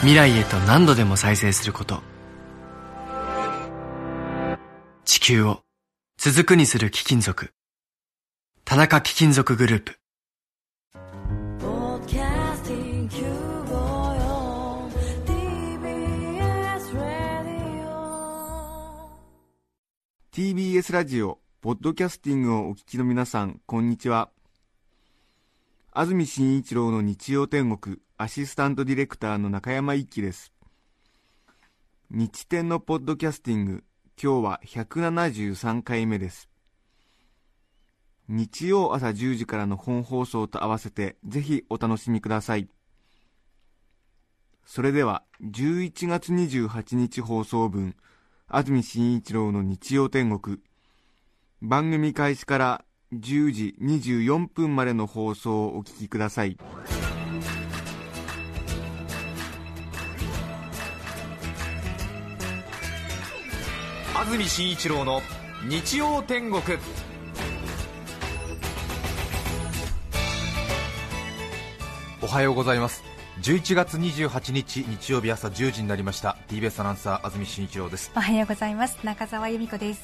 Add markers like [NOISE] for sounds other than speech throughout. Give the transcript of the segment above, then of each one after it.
未来へと何度でも再生すること。地球を続くにする貴金属。田中貴金属グループ。Podcasting Cubo TBS Radio TBS ラジオ、ポッドキャスティングをお聞きの皆さん、こんにちは。安住紳一郎の日曜天国、アシスタントディレクターの中山一輝です。日天のポッドキャスティング、今日は173回目です。日曜朝10時からの本放送と合わせて、ぜひお楽しみください。それでは、11月28日放送分、安住紳一郎の日曜天国番組開始から10時24分までの放送をお聞きください安住紳一郎の日曜天国。おはようございます。11月28日日曜日朝10時になりました。TBS アナウンサー安住紳一郎です。おはようございます。中澤由美子です。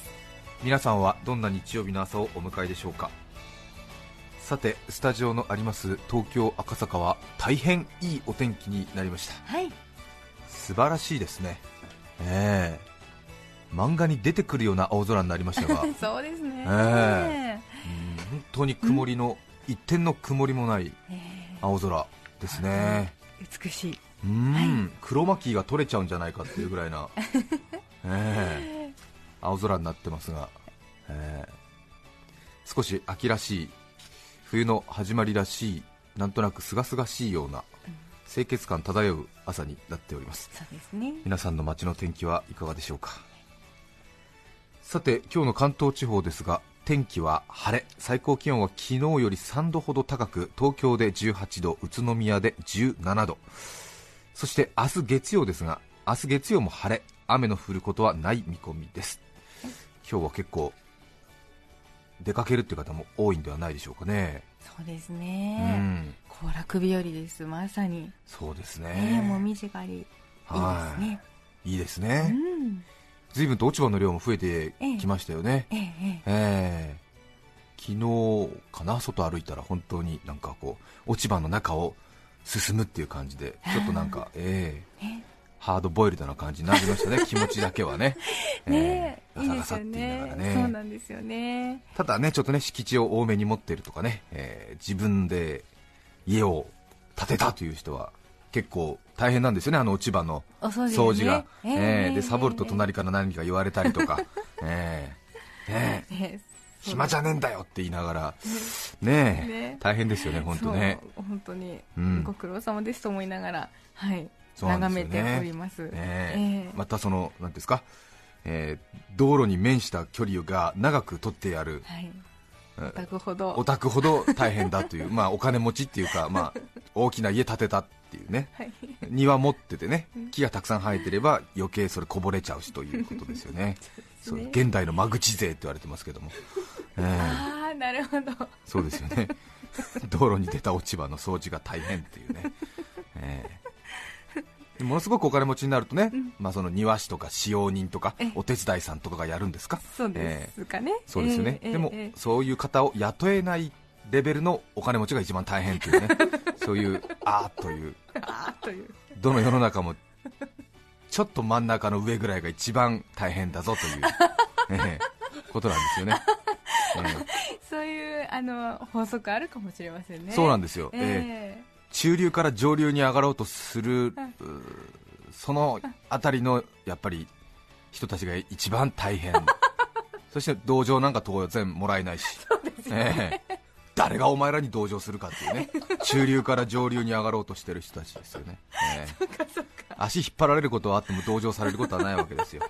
皆さんはどんな日曜日の朝をお迎えでしょうか？さてスタジオのあります東京赤坂は大変いいお天気になりました。はい。素晴らしいですね。ええ漫画に出てくるような青空になりましたが。[LAUGHS] そうですね。え本当に曇りの一点の曇りもないえ青空ですね。ー美しい。うん、クロマキーが取れちゃうんじゃないかっていうぐらいな、[LAUGHS] ええ。青空になってますが、ええ。少し秋らしい冬の始まりらしいなんとなく清々しいような清潔感漂う朝になっております。そうですね。皆さんの街の天気はいかがでしょうか？さて今日の関東地方ですが天気は晴れ。最高気温は昨日より3度ほど高く東京で18度宇都宮で17度。そして明日月曜ですが明日月曜も晴れ。雨の降ることはない見込みです。今日は結構出かけるっていう方も多いんではないでしょうかね。そうですうねん。行楽日和ですまさに。そうですね。ねもみじ狩りいいですね。い。いですうね、ん随分と落ち葉の量も増えてきましたよね、ええええ。ええ。昨日かな外歩いたら本当になんかこう落ち葉の中を進むっていう感じで [LAUGHS] ちょっとなんかええ。ねハードボイルドな感じになりましたね [LAUGHS] 気持ちだけはね。ねええガサガサって言いながらね。そうなんですよね。ただねちょっとね敷地を多めに持っているとかね、ええ。自分で家を建てたという人は結構大変なんですよねあの落ち葉のお掃除,、が、えええでサボると隣から何か言われたりとか、[LAUGHS] ええねえ。ええ暇じゃねえんだよって言いながら、ねえね大変ですよね、本当ね、本当に、うん。ご苦労様ですと思いながら、はい、眺めております。ねえ。えまたその、なんですか、えー道路に面した距離が長く取ってある。はい、うんお宅ほど、お宅ほど大変だという、まあお金持ちっていうか、まあ、[LAUGHS] 大きな家建てたっていうね、はい、庭持っててね、木がたくさん生えてれば余計それこぼれちゃうしということですよね、[LAUGHS] そう現代の間口税って言われてますけども。ええ。ああ、なるほど、そうですよね。[LAUGHS] 道路に出た落ち葉の掃除が大変っていうね、ええ。ものすごくお金持ちになるとね、まあ、その庭師とか使用人とかええ。お手伝いさんとかがやるんですか？そうですかね、そうですよね、ええでも、ええ。そういう方を雇えないレベルのお金持ちが一番大変というね。[LAUGHS] そういうあーという。あーという、どの世の中もちょっと真ん中の上ぐらいが一番大変だぞという、[LAUGHS] ええことなんですよね、え [LAUGHS] えそういうあの法則あるかもしれませんね。そうなんですよ、ええ。え中流から上流に上がろうとする、そのあたりのやっぱり人たちが一番大変、そして同情なんか当然もらえないし、ええ誰がお前らに同情するかっていうね、中流から上流に上がろうとしてる人たちですよね、ええ。えそっかそっか、足引っ張られることはあっても同情されることはないわけですよ。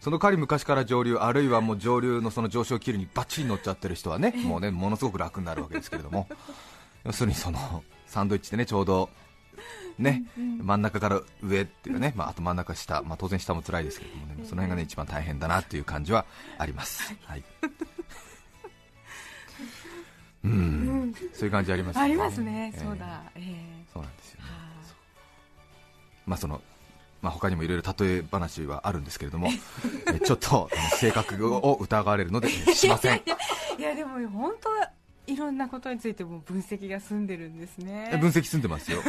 その代わり昔から上流あるいはもう上流のその上昇気流にバッチリ乗っちゃってる人はねもうねものすごく楽になるわけですけれども。[LAUGHS] 要するにそのサンドイッチでねちょうどね、真ん中から上っていうかね、まあ、あと真ん中下、まあ、当然下も辛いですけれどもね、その辺がね一番大変だなっていう感じはあります。はい。うん、そういう感じありますよありますね、ええ。そうだ、ええ。そうなんですよね。はまあそのまあ他にもいろいろ例え話はあるんですけれども、[LAUGHS] えちょっと性格を疑われるのでえしません。いやでも本当いろんなことについても分析が済んでるんですね。え分析済んでますよ。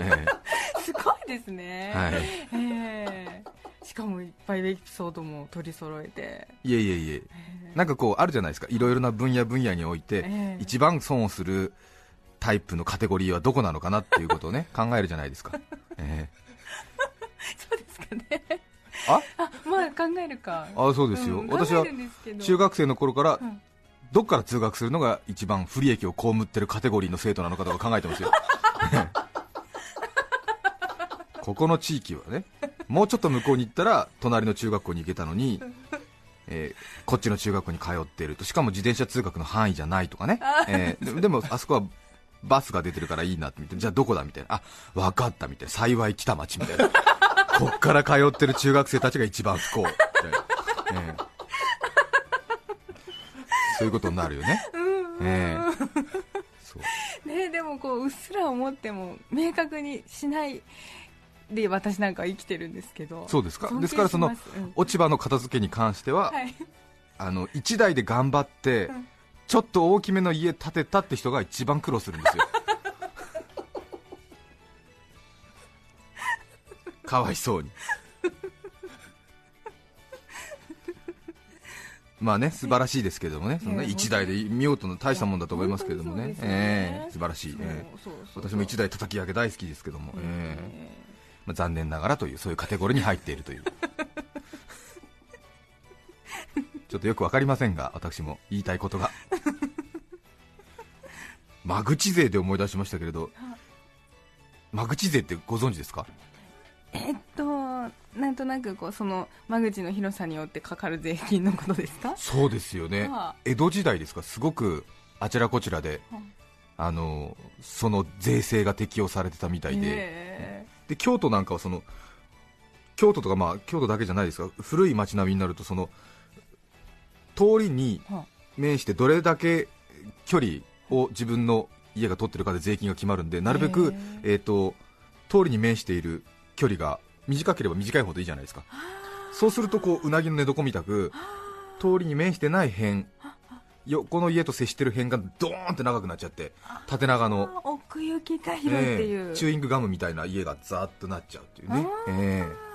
え。[LAUGHS] すごいですね、はい。ええしかもいっぱいエピソードも取り揃えて、えいえいえ。いえ、なんかこうあるじゃないですか、いろいろな分野分野において、ええ。一番損をするタイプのカテゴリーはどこなのかなっていうことをね [LAUGHS] 考えるじゃないですか。え [LAUGHS] そうですかね。えあ？あまあ考えるか。あそうですよ、うん私は中学生の頃からうん。どっから通学するのが一番不利益を被ってるカテゴリーの生徒なのかとか考えてますよ。[LAUGHS] ここの地域はねもうちょっと向こうに行ったら隣の中学校に行けたのに、えーこっちの中学校に通っているとしかも自転車通学の範囲じゃないとかね、えーででもあそこはバスが出てるからいいなってじゃあどこだみたいな。あ分かったみたいな。幸い北町みたいな。こっから通ってる中学生たちが一番不幸。みたいな、えー。そういうことになるよね、ええそうねでもこううっすら思っても明確にしないで私なんかは生きてるんですけど。そうですか。ですからその落ち葉の片付けに関しては、はい。あの1台で頑張って、うん。ちょっと大きめの家建てたって人が一番苦労するんですよ。[LAUGHS] かわいそうに。まあね素晴らしいですけれどもね。そのねいや1台で見ようとの大したもんだと思いますけれどもね。ね。ええ素晴らしい、私も1台叩き上げ大好きですけども、え。ええまあ、残念ながらというそういうカテゴリーに入っているという。[LAUGHS] ちょっとよくわかりませんが私も言いたいことが。[LAUGHS] 間口税で思い出しましたけれど間口税ってご存知ですか？えっとなんとなくこうその間口の広さによってかかる税金のことですか？そうですよね。はあ江戸時代ですか？すごくあちらこちらではあのその税制が適用されてたみたいで、えで京都なんかはその京都とかまあ京都だけじゃないですが古い街並みになるとその通りには面してどれだけ距離を自分の家が取ってるかで税金が決まるんでなるべく、えー、と通りに面している距離が短ければ短いほどいいじゃないですか。そうするとこううなぎの寝床みたく通りに面してない辺横の家と接してる辺がドーンって長くなっちゃって縦長の。あ奥行きが広いっていう、ええチューイングガムみたいな家がザーッとなっちゃうっていうね、ええ。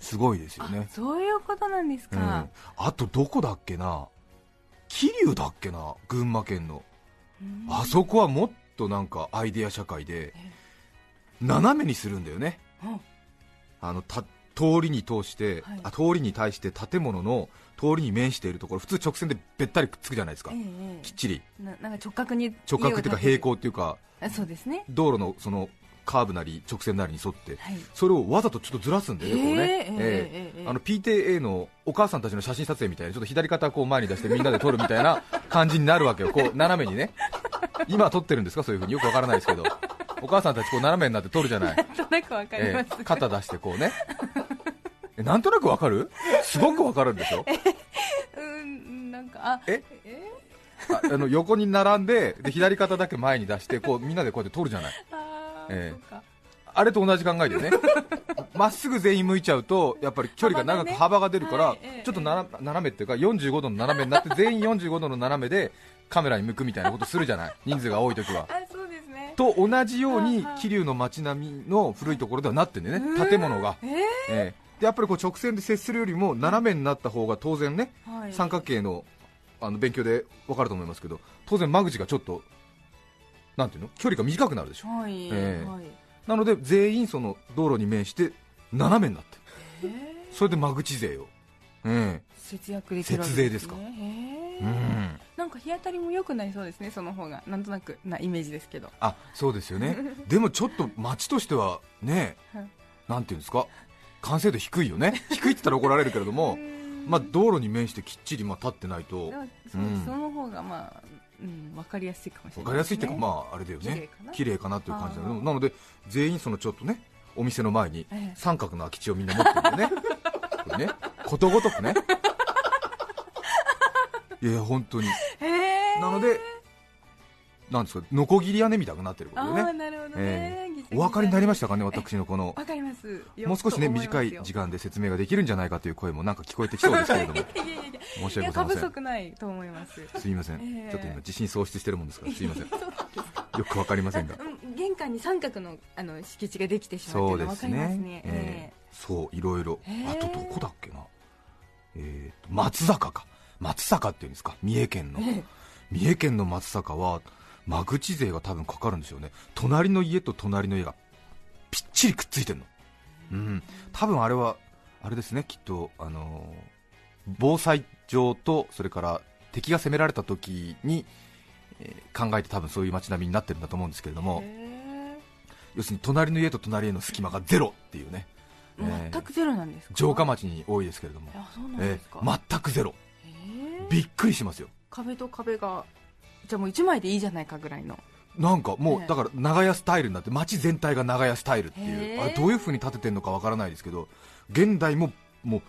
すごいですよあね、そういうことなんですうん。か、あとどこだっけな。桐生だっけな群馬県の。うん。あそこはもっとなんかアイデア社会で斜めにするんだよね。うん。あのた通りに通して、はい、あ通りに対して建物の通りに面しているところ普通直線でべったりくっつくじゃないですか、え、きっちり。なんか直角に直角というか平行というかそうですね。道路のそのカーブなり直線なりに沿って、はい、それをわざとちょっとずらすんで、こうね、え、ー、の PTA のお母さんたちの写真撮影みたいな、ちょっと左肩こう前に出してみんなで撮るみたいな感じになるわけよ、こう斜めにね、今撮ってるんですか、そういうふうに。よくわからないですけど、お母さんたちこう斜めになって撮るじゃない、[LAUGHS] 肩出してこうね。なんとなくわかる？すごくわかるんでしょ、うんなんかあえ？え？ああの横に並んでで、左肩だけ前に出してこうみんなでこうやって撮るじゃない？あー、ええ。そうか。あれと同じ考えだよね、[LAUGHS] まっすぐ全員向いちゃうと、やっぱり距離が長く幅が出るから、はいええちょっとなら斜めっていうか、45度の斜めになって、全員45度の斜めでカメラに向くみたいなことするじゃない、人数が多いときは。と同じように桐生の街並みの古いところではなってんだよね、うん。建物が。えええでやっぱりこう直線で接するよりも斜めになった方が当然ね、えはい。三角形のあの勉強で分かると思いますけど、当然間口がちょっと、なんていうの、距離が短くなるでしょ。はい、ええ。はい。なので全員その道路に面して斜めになって。るえ。えそれで間口税を、え節約できるわけ節税ですか。ねえ。へえなんか日当たりも良くなりそうですねその方が。なんとなくなイメージですけど。あそうですよね。[LAUGHS] でもちょっと町としてはねはい。なんていうんですか？完成度低いよね。[LAUGHS] 低いって言ったら怒られるけれども、まあ、道路に面してきっちりまあ立ってないと。ううん。その方がまあ、うん、分かりやすいかもしれ分ないかりやすいっていうか、まああれだよね。かな？綺麗かなという感じだあー。なので全員そのちょっとねお店の前にええ。三角の空き地をみんな持ってるんだよね。これね。ことごとくね。[LAUGHS] いや本当に。なのでなんですかノコギリ屋根みたいになってるこあとでね。あなるほどね、お分かりになりましたかね私のこの。わかります。もう少しね短い時間間で説明ができるんじゃないかという声もなんか聞こえてきそうですけれども。申し訳ございません。足ないと思います。すいません、ええちょっと今自信喪失してるもんですからすいません。[LAUGHS] よくわかりませんが。うん玄関に三角のあの敷地ができてしまうっていうのは分かりますね。ええそういろいろ、ええあとどこだっけな。えーと松坂か。松坂っていうんですか。三重県の、ええ。三重県の松坂は間口税が多分かかるんですよね。隣の家と隣の家がぴっちりくっついてるの。うん。多分あれはあれですねきっとあのー防災上とそれから敵が攻められた時に、えー考えて多分そういう街並みになってるんだと思うんですけれども、へ要するに隣の家と隣への隙間がゼロっていうね、ーえー全くゼロなんですか？城下町に多いですけれども、全くゼロ。びっくりしますよ。壁と壁がじゃあもう一枚でいいじゃないかぐらいの。なんかもう、ええだから長屋スタイルになって街全体が長屋スタイルっていう。あれどういう風に建ててるのかわからないですけど現代もも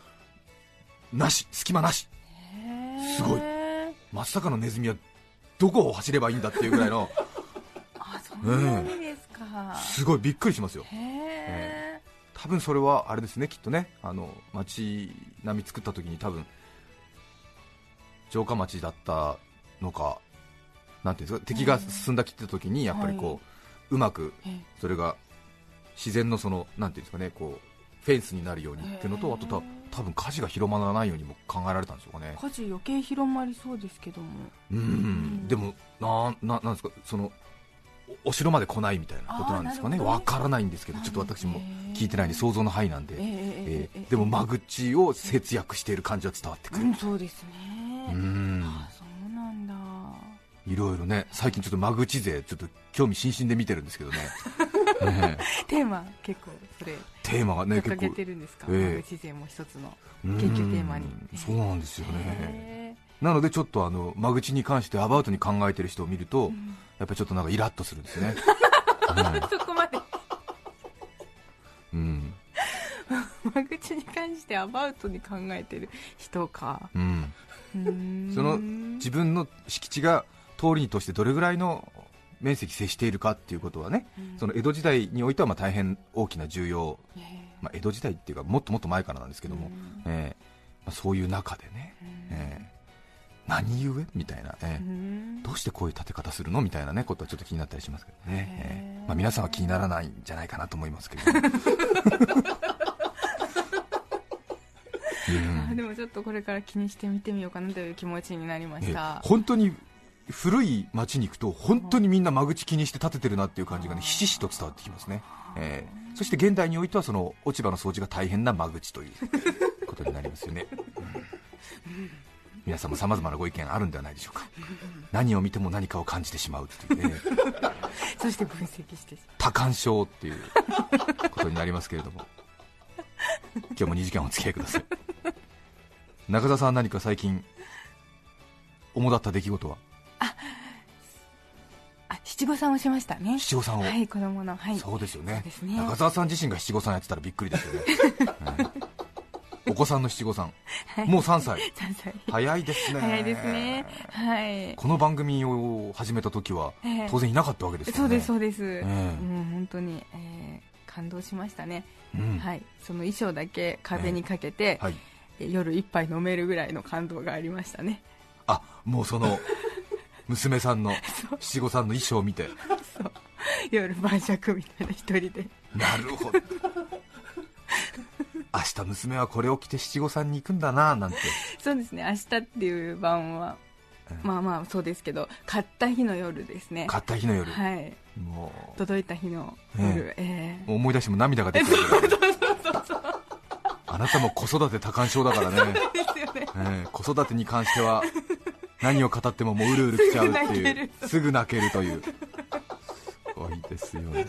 うなし隙間なし。すごい。松坂のネズミはどこを走ればいいんだっていうぐらいの。[LAUGHS] あそうなんですか、すごいびっくりしますよ。多分それはあれですねきっとね。あの街並み作った時に多分城下町だったのかなんていうんですか敵が進んだきって時にやっぱりこう、はうまくええ。それが自然のそのなんていうんですかねこうフェンスになるようにっていうのとあとた多分火事が広まらないようにも考えられたんでしょうかね。火事余計広まりそうですけども。うん。でもなななんですかそのおお城まで来ないみたいなことなんですかね。ねわからないんですけどちょっと私も聞いてないんで想像の範囲なんで、えええええええーでも間口を節約している感じは伝わってくる。うんそうですね。うんいろいろね最近ちょっと間口税ちょっと興味津々で見てるんですけどね。ね [LAUGHS] テーマ結構それテーマがね結構てるんですか？ええ。間口税も一つのうん研究テーマに。そうなんですよね。へなのでちょっとあの間口に関してアバウトに考えてる人を見ると、ん。やっぱりちょっとなんかイラッとするんですね、え [LAUGHS] そこまで。うん。[LAUGHS] 間口に関してアバウトに考えてる人か。うん、うーん。その自分の敷地が通りにとしてどれぐらいの面積接しているかっていうことはね、うん。その江戸時代においてはまあ大変大きな重要、ええ。まあ、江戸時代っていうかもっともっと前からなんですけども、うん。ええ。まあ、そういう中でね、ええ。何故みたいな、ええ。うん。どうしてこういう建て方するのみたいなねことはちょっと気になったりしますけどね、え。えまあ、皆さんは気にならないんじゃないかなと思いますけど、[LAUGHS] うん。あでもちょっとこれから気にして見てみようかなという気持ちになりましえた本当に古い町に行くと本当にみんな間口気にして建ててるなっていう感じがねひしひしと伝わってきますね、えーそして現代においてはその落ち葉の掃除が大変な間口ということになりますよね、うん。皆さんもさまざまなご意見あるんではないでしょうか。何を見ても何かを感じてしまうっていうねそして分析してし多感症っていうことになりますけれども。今日も2時間お付き合いください。中澤さんは何か最近主だった出来事は？あ七五三をしましたね。七五三を、はい子供の。はい。そうですよね。ね。中澤さん自身が七五三やってたらびっくりですよね、は [LAUGHS] いお子さんの七五三。もう3歳。3歳。早いですね。早いですね。はい。この番組を始めた時はええ。当然いなかったわけですよね。そうですそうです、えもう本当に、えー感動しましたね、うん。はい。その衣装だけ壁にかけて、はい。え夜一杯飲めるぐらいの感動がありましたね。あもうその [LAUGHS] 娘さんの七五三の衣装を見て。夜晩酌みたいな一人で。なるほど。明日娘はこれを着て七五三に行くんだななんて。そうですね。明日っていう晩はええ。まあまあそうですけど買った日の夜ですね。買った日の夜、はい。もう。届いた日の夜、ええ。もう思い出しても涙が出てくるあなたも子育て多感症だからね、ですよね。ええ子育てに関しては何を語ってももううるうるきちゃうっていう。る。すぐ泣けるという。すごいですよね。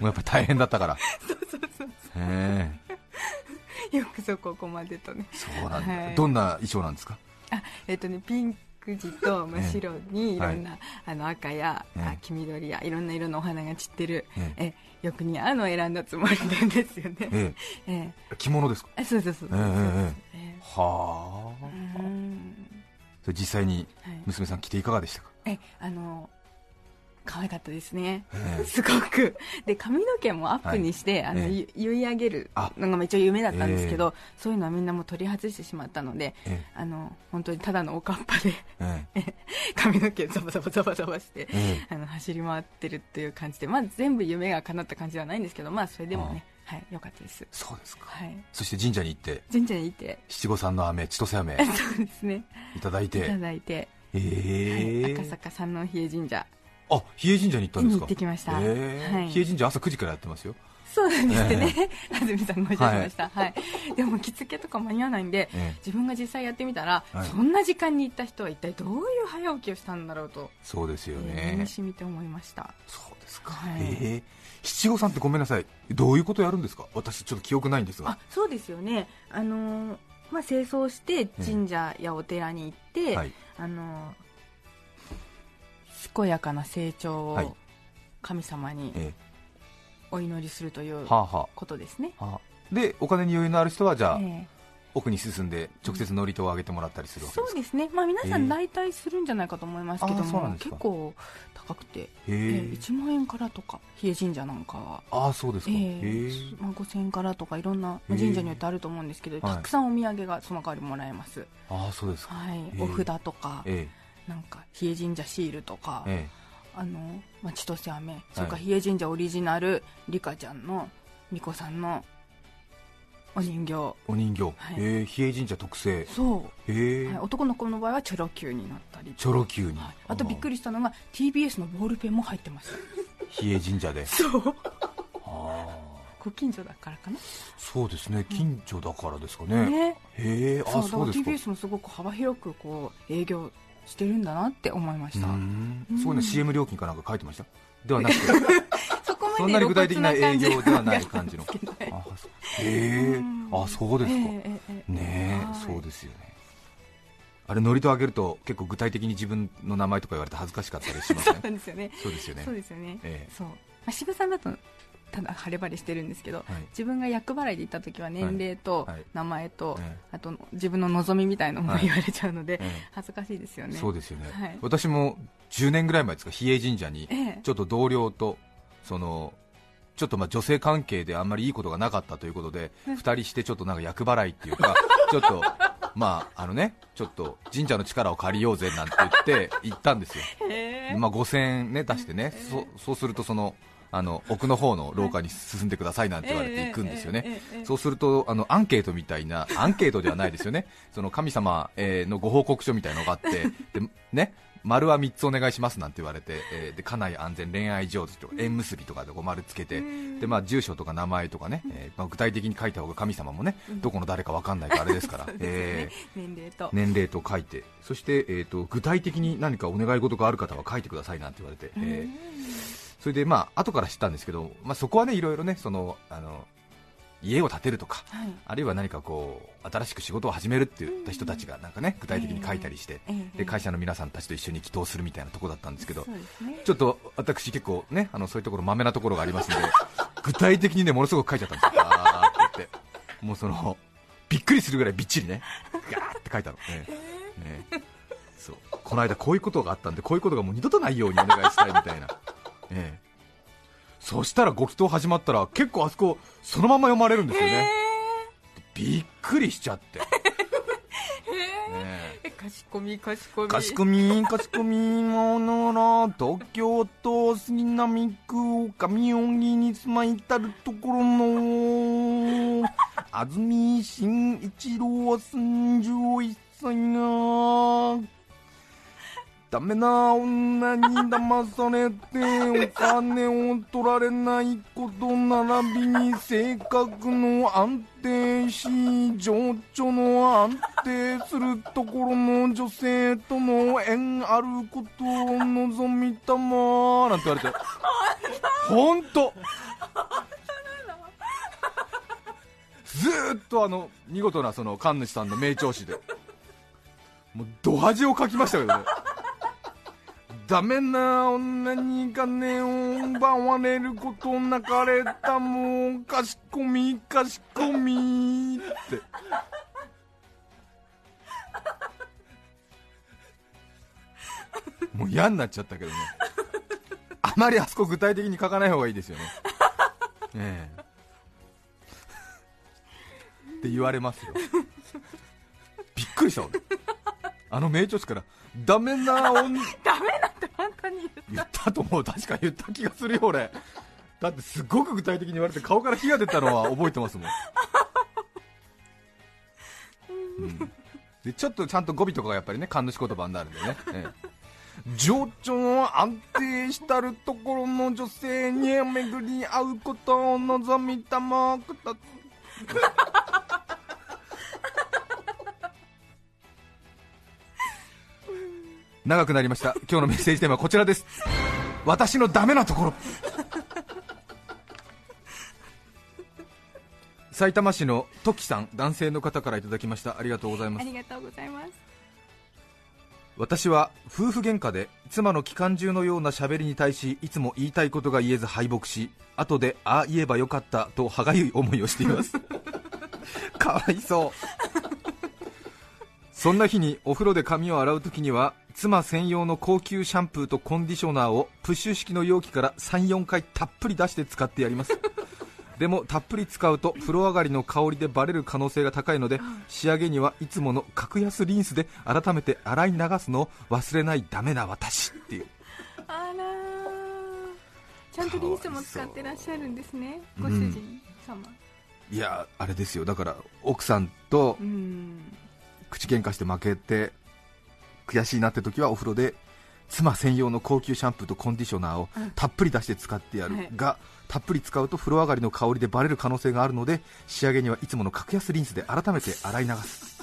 もうやっぱり大変だったから。そうそうそうへよくぞここまでとね。えそうなんだ、はい。どんな衣装なんですか？あえっとねピンク地と真っ白にいろんな、はあの赤や、ええ。あ黄緑やいろんな色のお花が散ってる、ええ。よく似合うのを選んだつもりなんですよね。ええ。え着物ですか？えそうそうそうそうええはあそれ実際にはい。娘さん着ていかがでしたか、えあの可愛かったですね、ええ。[LAUGHS] すごく。で髪の毛もアップにして、あのええ。ゆ結い上げるあ。のが一応夢だったんですけど、そういうのはみんなもう取り外してしまったのでえ。あの本当にただのおかっぱでええ。[LAUGHS] 髪の毛ザバザバザバザバして、ええ。あの走り回ってるっていう感じで、まあ、全部夢が叶った感じではないんですけど、まあ、それでもね、はい、よかったです、そうですか。はい、そして神社に行って神社に行って。七五三の飴千歳飴 [LAUGHS] そうですね。いただいいたてだいて、ええはい、赤坂三王比叡神社。あ比叡神社に行ったんですにか行ってきました、ええはい。比叡神社朝9時からやってますよ。そうなんですってね、安住さんがおっしゃってました、はい。でも着付けとか間に合わないんで、ええ。自分が実際やってみたら、はい。そんな時間に行った人は一体どういう早起きをしたんだろうと、そうですよ身ねに染みて思いました。そうですか、はい。ええ七五三ってごめんなさい。どういうことやるんですか？私ちょっと記憶ないんですが。あそうですよね、あのーまあ、清掃して神社やお寺に行って、はい。あのー健やかな成長はい。を神様にえお祈りするということですね。あはあ。でお金に余裕のある人はじゃあ、え奥に進んで直接祝詞をあげてもらったりするえわけですか？そうですね、まあ、皆さええん大体するんじゃないかと思いますけども、ですか。結構高くて、へえええ1万円からとか、比叡神社なんかは。ああそうですか、えへええまあ、5000円からとかいろんな神社によってあると思うんですけど、はい。たくさんお土産がその代わりもらえます、ああそうですか。はい。ええお札とか、えなんか比叡神社シールとか、ええあのまあ、千歳飴それからはい。比叡神社オリジナルリカちゃんの巫女さんのお人形。えお人形、はい。へえ比叡神社特製。そへえ、う、はい、男の子の場合はチョロ Q になったりチョロ Q に、はい。あとびっくりしたのが TBS のボールペンも入ってます。比叡神社で。そう。ああご近所だからかな。そうですね。近所だからですかね、ね。へえあそう。ですか。TBS もすごく幅広くこう営業してるんだなって思いました。すごいね。CM 料金かなんか書いてました？ではなくて [LAUGHS] そんなに具体的な営業ではない感じのえ [LAUGHS] う。んあそうですか、えええええねえ、はい。そうですよね。あれ祝詞をあげると結構具体的に自分の名前とか言われて恥ずかしかったりしますそうねなんですよね。そうですよね。そうですよね、ええ。そう、まあ、渋さんだとただ晴れ晴れしてるんですけど、はい。自分が厄払いで行った時は年齢とはい。はい名前と、えあと自分の望みみたいなのもはい。言われちゃうので、ええ。恥ずかしいですよね。そうですよね、はい。私も10年ぐらい前ですか比叡神社にええ。ちょっと同僚とそのちょっとまあ女性関係であんまりいいことがなかったということで、2人してちょっとなんか厄払いっていうか、[LAUGHS] ちょっと、まああのね、ちょっと神社の力を借りようぜなんて言って行ったんですよ、まあ、5000円、ね、出してね、そそうするとそのあの奥の方の廊下に進んでくださいなんて言われて行くんですよね、そうするとあのアンケートみたいな、アンケートではないですよね、その神様えーのご報告書みたいなのがあって、でね、丸は3つお願いしますなんて言われて、えーで家内安全、恋愛上手とか縁結びとかでこう丸つけて、でまあ、住所とか名前とかね、えーまあ、具体的に書いた方が神様もね、どこの誰か分かんないからあれですから。[LAUGHS] えー年齢と、年齢と書いてそして、えー、と具体的に何かお願い事がある方は書いてくださいなんて言われて、えーそれでまあ後から知ったんですけど、まあ、そこはねいろいろねそのあの家を建てるとかはい。あるいは何かこう新しく仕事を始めるって言った人たちがなんかね具体的に書いたりして、ええで会社の皆さんたちと一緒に祈祷するみたいなところだったんですけどね。ちょっと私結構ねあのそういうところまめなところがありますので [LAUGHS] 具体的にねものすごく書いちゃったんですよ。あーって言って。もうそのびっくりするぐらいびっちりねガーって書いたの。ねねそう。この間こういうことがあったんでこういうことがもう二度とないようにお願いしたいみたいな、ええ、そしたらご祈祷始まったら結構あそこそのまま読まれるんですよね、びっくりしちゃって、[LAUGHS] ねえ。えかしこみかしこみ。かしこみかしこみものら東京都杉並区上荻に住まいたるところの安住紳一郎31歳がダメな女に騙されてお金を取られないこと並びに性格の安定し情緒の安定するところの女性との縁あることを望みたまなんて言われて。本当。ずっとあの見事なその神主さんの名調子で。もうド恥をかきましたけどね。ダメな女に金を奪われることなかれたもうかしこみかしこみって。もう嫌になっちゃったけどね。あまりあそこ具体的に書かない方がいいですよね。ええ。って言われますよ。びっくりした俺。あの名調子から。ダメな [LAUGHS] 女。ダメだって本当に言った。と思う。確か言った気がするよ俺。だってすごく具体的に言われて顔から火が出たのは覚えてますもん、うん、でちょっとちゃんと語尾とかがやっぱりね神主言葉になるんでね、ええ。情緒の安定したるところの女性に巡り合うことを望みたまくた長くなりました。今日のメッセージテーマはこちらです。私のダメなところ。埼玉市のトキさん男性の方からいただきました。ありがとうございます。ありがとうございます。私は夫婦喧嘩で妻の機関銃のような喋りに対しいつも言いたいことが言えず敗北し後でああ言えばよかったと歯がゆい思いをしています。[LAUGHS] かわいそう。そんな日にお風呂で髪を洗う時には妻専用の高級シャンプーとコンディショナーをプッシュ式の容器から34回たっぷり出して使ってやります。[LAUGHS] でもたっぷり使うと風呂上がりの香りでバレる可能性が高いので仕上げにはいつもの格安リンスで改めて洗い流すのを忘れないダメな私っていう。あらー。ちゃんとリンスも使ってらっしゃるんですね。ごう。ん主人様。いやあれですよ。だから奥さんとうん。口喧嘩して負けて悔しいなって時はお風呂で妻専用の高級シャンプーとコンディショナーをうん。たっぷり出して使ってやる、はい。がたっぷり使うと風呂上がりの香りでバレる可能性があるので仕上げにはいつもの格安リンスで改めて洗い流す。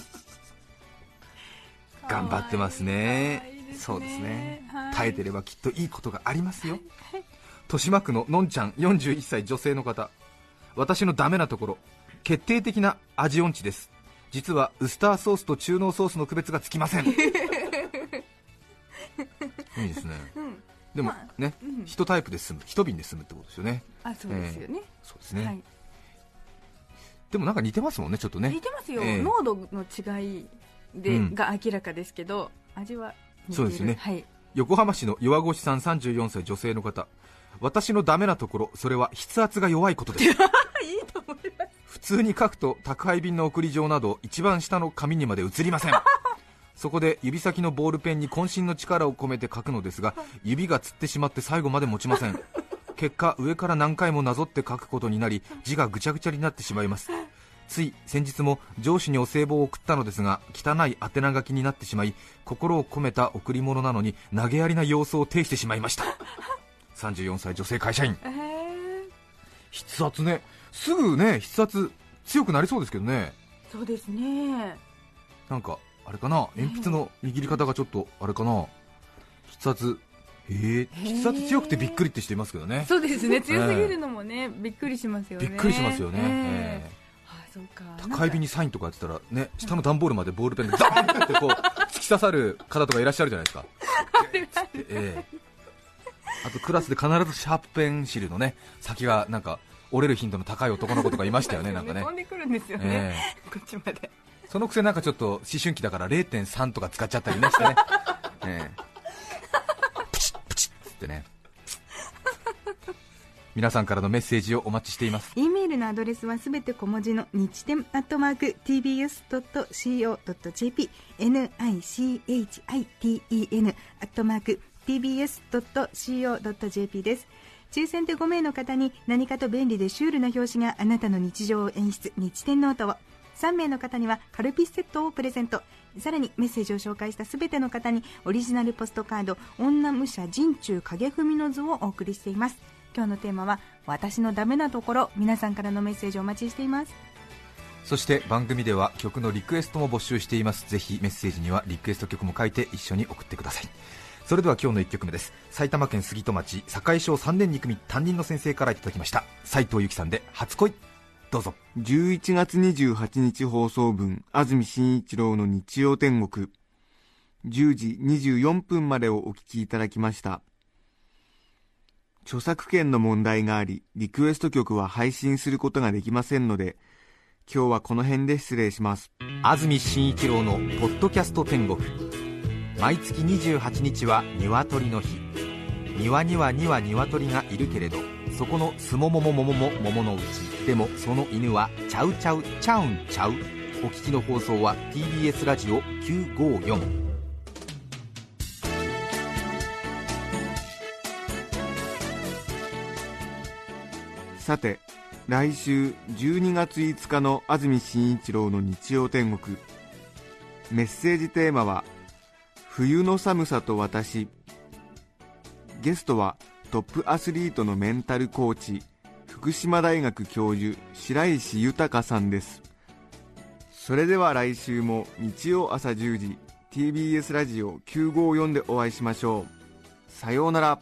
頑張ってますね。そうですね、はい。耐えてればきっといいことがありますよ、はい。豊島区ののんちゃん41歳女性の方。私のダメなところ決定的な味音痴です。実はウスターソースと中濃ソースの区別がつきません [LAUGHS] [LAUGHS] いいですね。うん。でもまあね、うん。一タイプで済む一瓶で済むってことですよね。あそうですよね、そうですね、はい。でもなんか似てますもんねちょっとね。似てますよ、ええ。濃度の違いで、うん。が明らかですけど味はそうですね。はい。横浜市の弱腰さん34歳女性の方。私のダメなところそれは筆圧が弱いことです。[LAUGHS] いいと思います。普通に書くと宅配便の送り状など一番下の紙にまで移りません [LAUGHS] そこで指先のボールペンに渾身の力を込めて書くのですが指がつってしまって最後まで持ちません。[LAUGHS] 結果上から何回もなぞって書くことになり字がぐちゃぐちゃになってしまいます。つい先日も上司にお歳暮を送ったのですが汚い宛名書きになってしまい心を込めた贈り物なのに投げやりな様子を呈してしまいました。34歳女性会社員。えー、筆圧ね。すぐね筆圧強くなりそうですけどね。そうですね。なんかあれかな？鉛筆の握り方がちょっとあれかな？筆圧。えー筆圧強くてびっくりって人いますけどね。そうですね。強すぎるのもね、びっくりしますよね。びっくりしますよね、ええ。えあそうか。え宅配便にサインとかやってたらね下の段ボールまでボールペンでザーンってこう [LAUGHS] 突き刺さる方とかいらっしゃるじゃないですか。ええ。あとクラスで必ずシャープペンシルのね先がなんか折れる頻度の高い男の子とかいましたよね。なんかね。飛んでくるんですよね、ええ。こっちまでそのくせなんかちょっと思春期だから0.3とか使っちゃったりねしてね、え [LAUGHS] え。プチップチッつってね。皆さんからのメッセージをお待ちしています。E メールのアドレスはすべて小文字の nichiten アットマーク tbs.co.jp nichiten アットマーク tbs.co.jp です。抽選で5名の方に何かと便利でシュールな表紙があなたの日常を演出日天ノートを3名の方にはカルピスセットをプレゼント。さらにメッセージを紹介したすべての方にオリジナルポストカード女武者陣中影踏の図をお送りしています。今日のテーマは私のダメなところ。皆さんからのメッセージをお待ちしています。そして番組では曲のリクエストも募集しています。ぜひメッセージにはリクエスト曲も書いて一緒に送ってください。それでは今日の1曲目です。埼玉県杉戸町堺小3年2組担任の先生からいただきました。斉藤由貴さんで初恋。どうぞ。11月28日放送分安住紳一郎の日曜天国。10時24分までをお聞きいただきました。著作権の問題がありリクエスト曲は配信することができませんので今日はこの辺で失礼します。安住紳一郎の「ポッドキャスト天国」毎月28日は鶏の日。庭には2羽鶏がいるけれどそこのすもももももも桃のうち。でもその犬はちゃうちゃうちゃうんちゃうお聞きの放送は TBS ラジオ954さて来週12月5日の安住紳一郎の日曜天国。メッセージテーマは「冬の寒さと私」ゲストはトップアスリートのメンタルコーチ福島大学教授白石豊さんです。それでは来週も日曜朝10時 TBS ラジオ954でお会いしましょう。さようなら。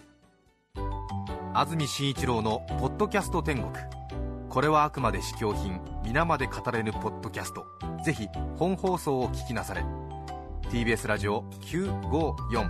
安住紳一郎の「ポッドキャスト天国」これはあくまで試供品皆まで語れぬポッドキャスト。ぜひ本放送を聞きなされ。TBS ラジオ954